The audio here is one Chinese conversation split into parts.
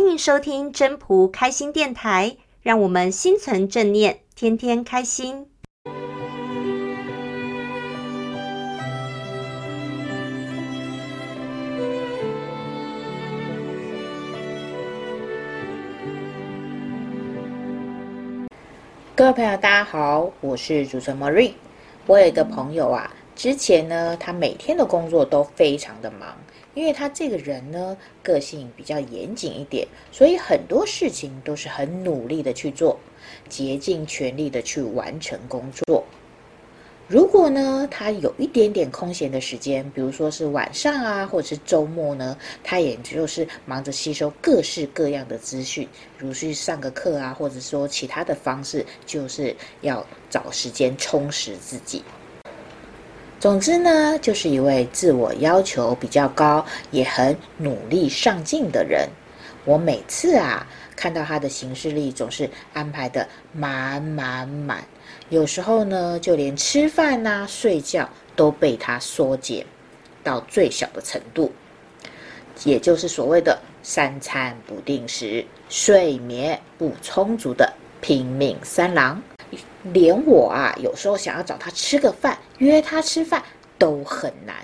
欢迎收听真朴开心电台，让我们心存正念，天天开心。各位朋友，大家好，我是主持人 Marie。我有一个朋友啊，之前呢，他每天的工作都非常的忙。因为他这个人呢，个性比较严谨一点，所以很多事情都是很努力的去做，竭尽全力的去完成工作。如果呢，他有一点点空闲的时间，比如说是晚上啊，或者是周末呢，他也就是忙着吸收各式各样的资讯，如去上个课啊，或者说其他的方式，就是要找时间充实自己。总之呢，就是一位自我要求比较高，也很努力上进的人。我每次啊看到他的行事历，总是安排得满满满。有时候呢，就连吃饭呐、啊、睡觉都被他缩减到最小的程度，也就是所谓的三餐不定时、睡眠不充足的拼命三郎。连我啊，有时候想要找他吃个饭，约他吃饭都很难。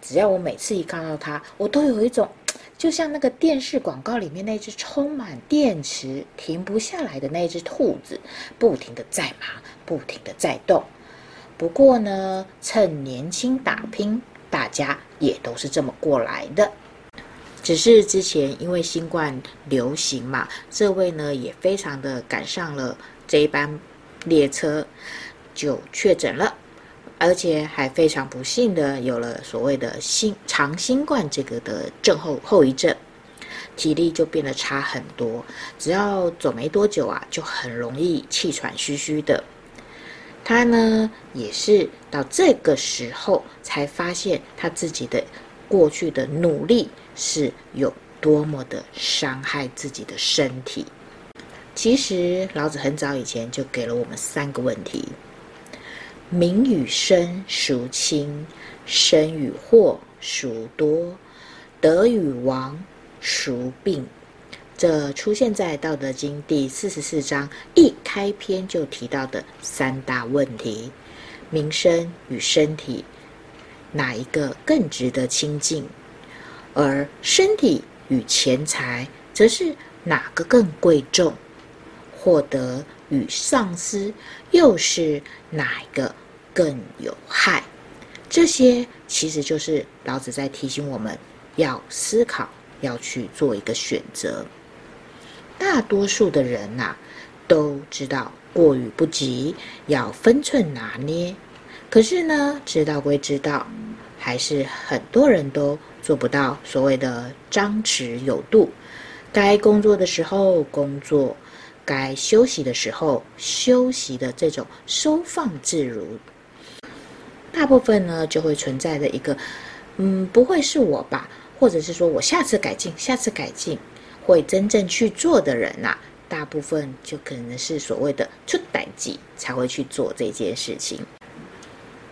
只要我每次一看到他，我都有一种，就像那个电视广告里面那只充满电池、停不下来的那只兔子，不停地在忙，不停地在动。不过呢，趁年轻打拼，大家也都是这么过来的。只是之前因为新冠流行嘛，这位呢也非常的赶上了这一班。列车就确诊了，而且还非常不幸的有了所谓的新长新冠这个的症后后遗症，体力就变得差很多。只要走没多久啊，就很容易气喘吁吁的。他呢，也是到这个时候才发现他自己的过去的努力是有多么的伤害自己的身体。其实老子很早以前就给了我们三个问题：名与身孰轻？身与祸孰多？德与亡孰病？这出现在《道德经》第四十四章一开篇就提到的三大问题：名声与身体，哪一个更值得亲近？而身体与钱财，则是哪个更贵重？获得与丧失，又是哪一个更有害？这些其实就是老子在提醒我们要思考，要去做一个选择。大多数的人呐、都知道过与不及，要分寸拿捏。可是呢，知道归知道，还是很多人都做不到所谓的张弛有度。该工作的时候工作。该休息的时候休息的这种收放自如，大部分呢就会存在的一个，嗯，不会是我吧？或者是说我下次改进，下次改进，会真正去做的人呐、大部分就可能是所谓的出代志才会去做这件事情。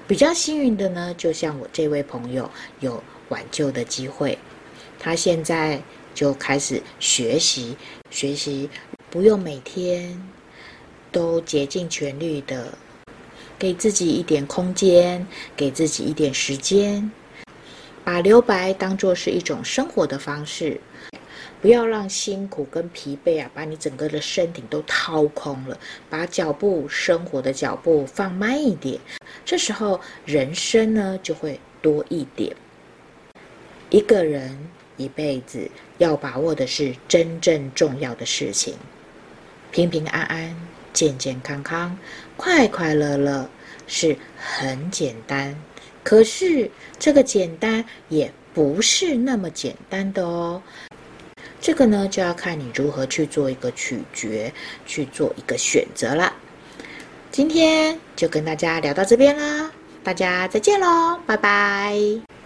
比较幸运的呢，就像我这位朋友有挽救的机会，他现在就开始学习学习。不用每天都竭尽全力的给自己一点空间，给自己一点时间，把留白当做是一种生活的方式，不要让辛苦跟疲惫啊，把你整个的身体都掏空了，把脚步生活的脚步放慢一点，这时候人生呢就会多一点。一个人一辈子要把握的是真正重要的事情。平平安安、健健康康、快快乐乐是很简单，可是这个简单也不是那么简单的哦。这个呢，就要看你如何去做一个取决，去做一个选择了。今天就跟大家聊到这边啦，大家再见喽，拜拜。